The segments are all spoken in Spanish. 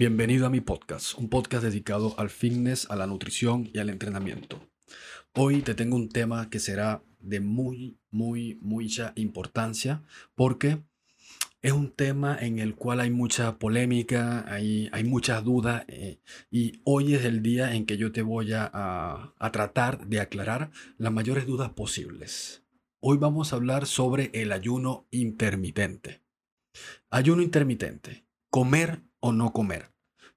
Bienvenido a mi podcast, un podcast dedicado al fitness, a la nutrición y al entrenamiento. Hoy te tengo un tema que será de muy, muy, mucha importancia porque es un tema en el cual hay mucha polémica, hay, hay muchas dudas eh, y hoy es el día en que yo te voy a, a tratar de aclarar las mayores dudas posibles. Hoy vamos a hablar sobre el ayuno intermitente. Ayuno intermitente. Comer o no comer.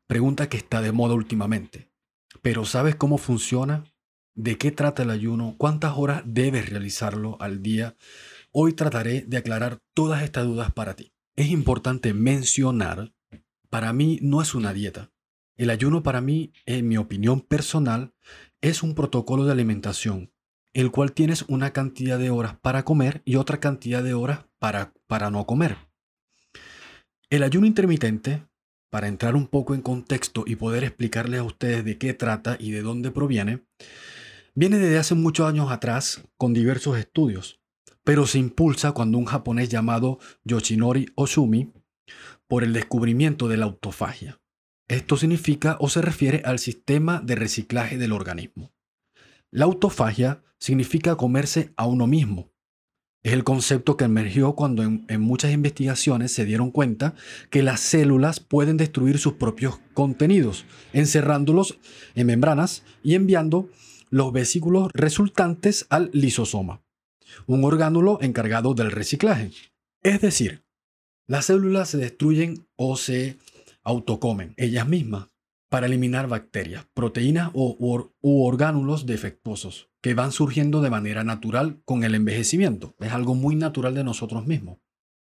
Pregunta que está de moda últimamente. Pero ¿sabes cómo funciona? ¿De qué trata el ayuno? ¿Cuántas horas debes realizarlo al día? Hoy trataré de aclarar todas estas dudas para ti. Es importante mencionar, para mí no es una dieta. El ayuno para mí, en mi opinión personal, es un protocolo de alimentación, el cual tienes una cantidad de horas para comer y otra cantidad de horas para, para no comer. El ayuno intermitente para entrar un poco en contexto y poder explicarles a ustedes de qué trata y de dónde proviene, viene desde hace muchos años atrás con diversos estudios, pero se impulsa cuando un japonés llamado Yoshinori Osumi por el descubrimiento de la autofagia. Esto significa o se refiere al sistema de reciclaje del organismo. La autofagia significa comerse a uno mismo, es el concepto que emergió cuando en, muchas investigaciones se dieron cuenta que las células pueden destruir sus propios contenidos, encerrándolos en membranas y enviando los vesículos resultantes al lisosoma, un orgánulo encargado del reciclaje. Es decir, las células se destruyen o se autocomen ellas mismas para eliminar bacterias, proteínas o, u orgánulos defectuosos que van surgiendo de manera natural con el envejecimiento. Es algo muy natural de nosotros mismos.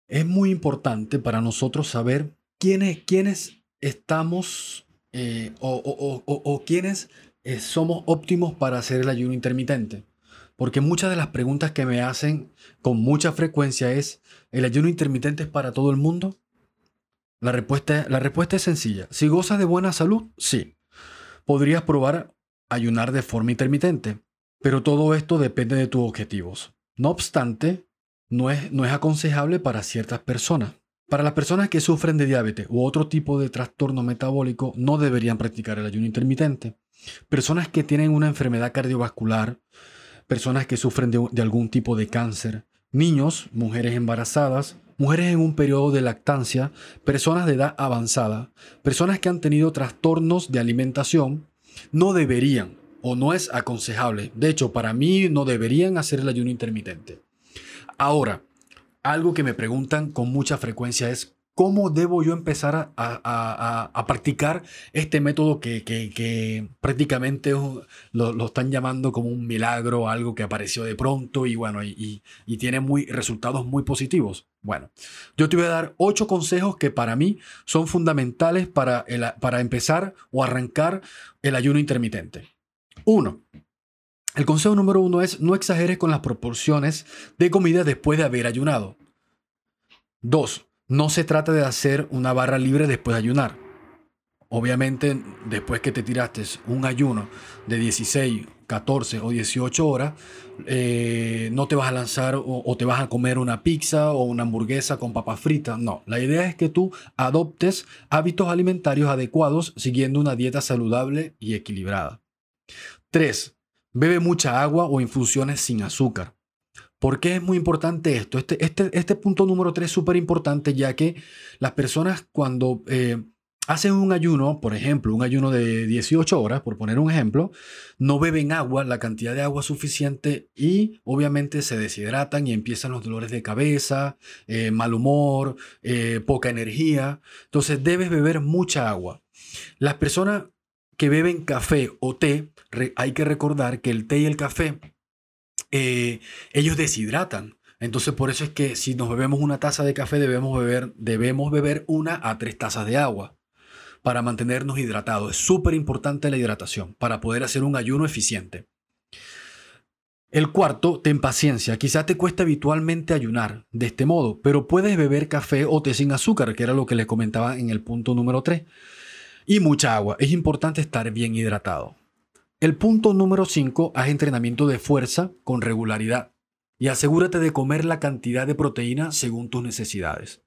Es muy importante para nosotros saber quiénes, quiénes estamos eh, o, quiénes eh, somos óptimos para hacer el ayuno intermitente. Porque muchas de las preguntas que me hacen con mucha frecuencia es, ¿el ayuno intermitente es para todo el mundo? La respuesta, la respuesta es sencilla. Si gozas de buena salud, sí. Podrías probar ayunar de forma intermitente. Pero todo esto depende de tus objetivos. No obstante, no es, no es aconsejable para ciertas personas. Para las personas que sufren de diabetes u otro tipo de trastorno metabólico, no deberían practicar el ayuno intermitente. Personas que tienen una enfermedad cardiovascular, personas que sufren de, de algún tipo de cáncer, niños, mujeres embarazadas, mujeres en un periodo de lactancia, personas de edad avanzada, personas que han tenido trastornos de alimentación, no deberían o no es aconsejable. De hecho, para mí no deberían hacer el ayuno intermitente. Ahora, algo que me preguntan con mucha frecuencia es cómo debo yo empezar a, practicar este método que, prácticamente lo, están llamando como un milagro, algo que apareció de pronto y bueno, y, tiene muy, resultados muy positivos. Bueno, yo te voy a dar ocho consejos que para mí son fundamentales para, para empezar o arrancar el ayuno intermitente. Uno, el consejo número uno es no exageres con las proporciones de comida después de haber ayunado. Dos, no se trata de hacer una barra libre después de ayunar. Obviamente, después que te tiraste un ayuno de 16, 14 o 18 horas, eh, no te vas a lanzar o, te vas a comer una pizza o una hamburguesa con papas fritas. No, la idea es que tú adoptes hábitos alimentarios adecuados siguiendo una dieta saludable y equilibrada. 3. Bebe mucha agua o infusiones sin azúcar. ¿Por qué es muy importante esto? Este, este, este punto número 3 es súper importante ya que las personas cuando eh, hacen un ayuno, por ejemplo, un ayuno de 18 horas, por poner un ejemplo, no beben agua, la cantidad de agua suficiente y obviamente se deshidratan y empiezan los dolores de cabeza, eh, mal humor, eh, poca energía. Entonces debes beber mucha agua. Las personas que beben café o té, hay que recordar que el té y el café, eh, ellos deshidratan. Entonces por eso es que si nos bebemos una taza de café debemos beber, debemos beber una a tres tazas de agua para mantenernos hidratados. Es súper importante la hidratación para poder hacer un ayuno eficiente. El cuarto, ten paciencia. Quizás te cueste habitualmente ayunar de este modo, pero puedes beber café o té sin azúcar, que era lo que les comentaba en el punto número 3 y mucha agua. Es importante estar bien hidratado. El punto número 5, haz entrenamiento de fuerza con regularidad y asegúrate de comer la cantidad de proteína según tus necesidades.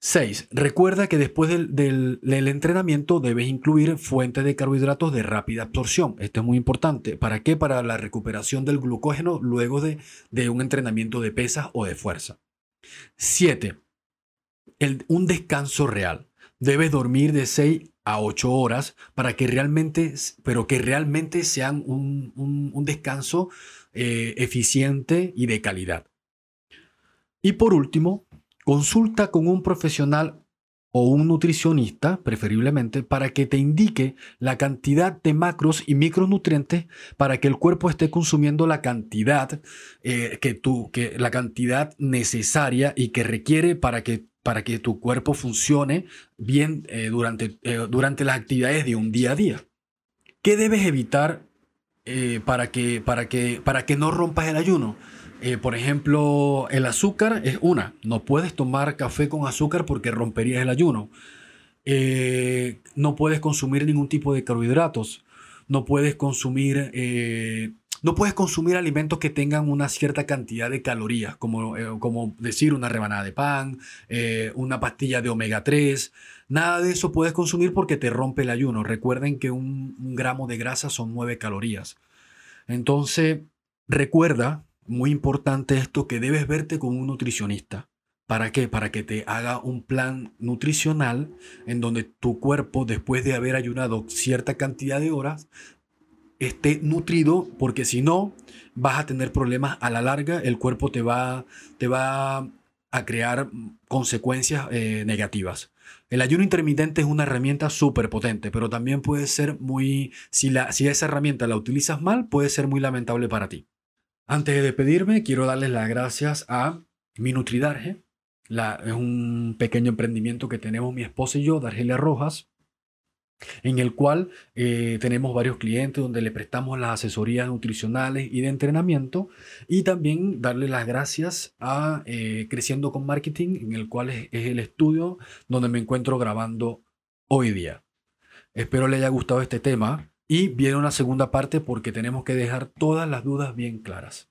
6. Recuerda que después del, entrenamiento debes incluir fuentes de carbohidratos de rápida absorción. Esto es muy importante. ¿Para qué? Para la recuperación del glucógeno luego de, de un entrenamiento de pesas o de fuerza. 7. un descanso real. Debes dormir de 6 a 8 horas para que realmente, pero que realmente sean un descanso eh, eficiente y de calidad. Y por último, consulta con un profesional o un nutricionista, preferiblemente, para que te indique la cantidad de macros y micronutrientes para que el cuerpo esté consumiendo la cantidad eh, que tú, que la cantidad necesaria y que requiere para que para que tu cuerpo funcione bien eh, durante, eh, durante las actividades de un día a día. ¿Qué debes evitar para, que, para, que, para que no rompas el ayuno? Eh, por ejemplo, el azúcar es una. No puedes tomar café con azúcar porque romperías el ayuno. Eh, no puedes consumir ningún tipo de carbohidratos. No puedes consumir, eh, no puedes consumir alimentos que tengan una cierta cantidad de calorías, como, como decir una rebanada de pan, una pastilla de omega 3. Nada de eso puedes consumir porque te rompe el ayuno. Recuerden que un, un gramo de grasa son 9 calorías. Entonces, recuerda, muy importante esto, que debes verte con un nutricionista. ¿Para qué? Para que te haga un plan nutricional en donde tu cuerpo, después de haber ayunado cierta cantidad de horas, esté nutrido, porque si no, vas a tener problemas a la larga, el cuerpo te va, te va a crear consecuencias eh, negativas. El ayuno intermitente es una herramienta súper potente, pero también puede ser muy, si, la, si esa herramienta la utilizas mal, puede ser muy lamentable para ti. Antes de despedirme, quiero darles las gracias a mi Nutridarge. Es un pequeño emprendimiento que tenemos mi esposa y yo, Dargelia Rojas, en el cual eh, tenemos varios clientes donde le prestamos las asesorías nutricionales y de entrenamiento y también darle las gracias a eh, Creciendo con Marketing, en el cual es, es el estudio donde me encuentro grabando hoy día. Espero le haya gustado este tema y viene una segunda parte porque tenemos que dejar todas las dudas bien claras.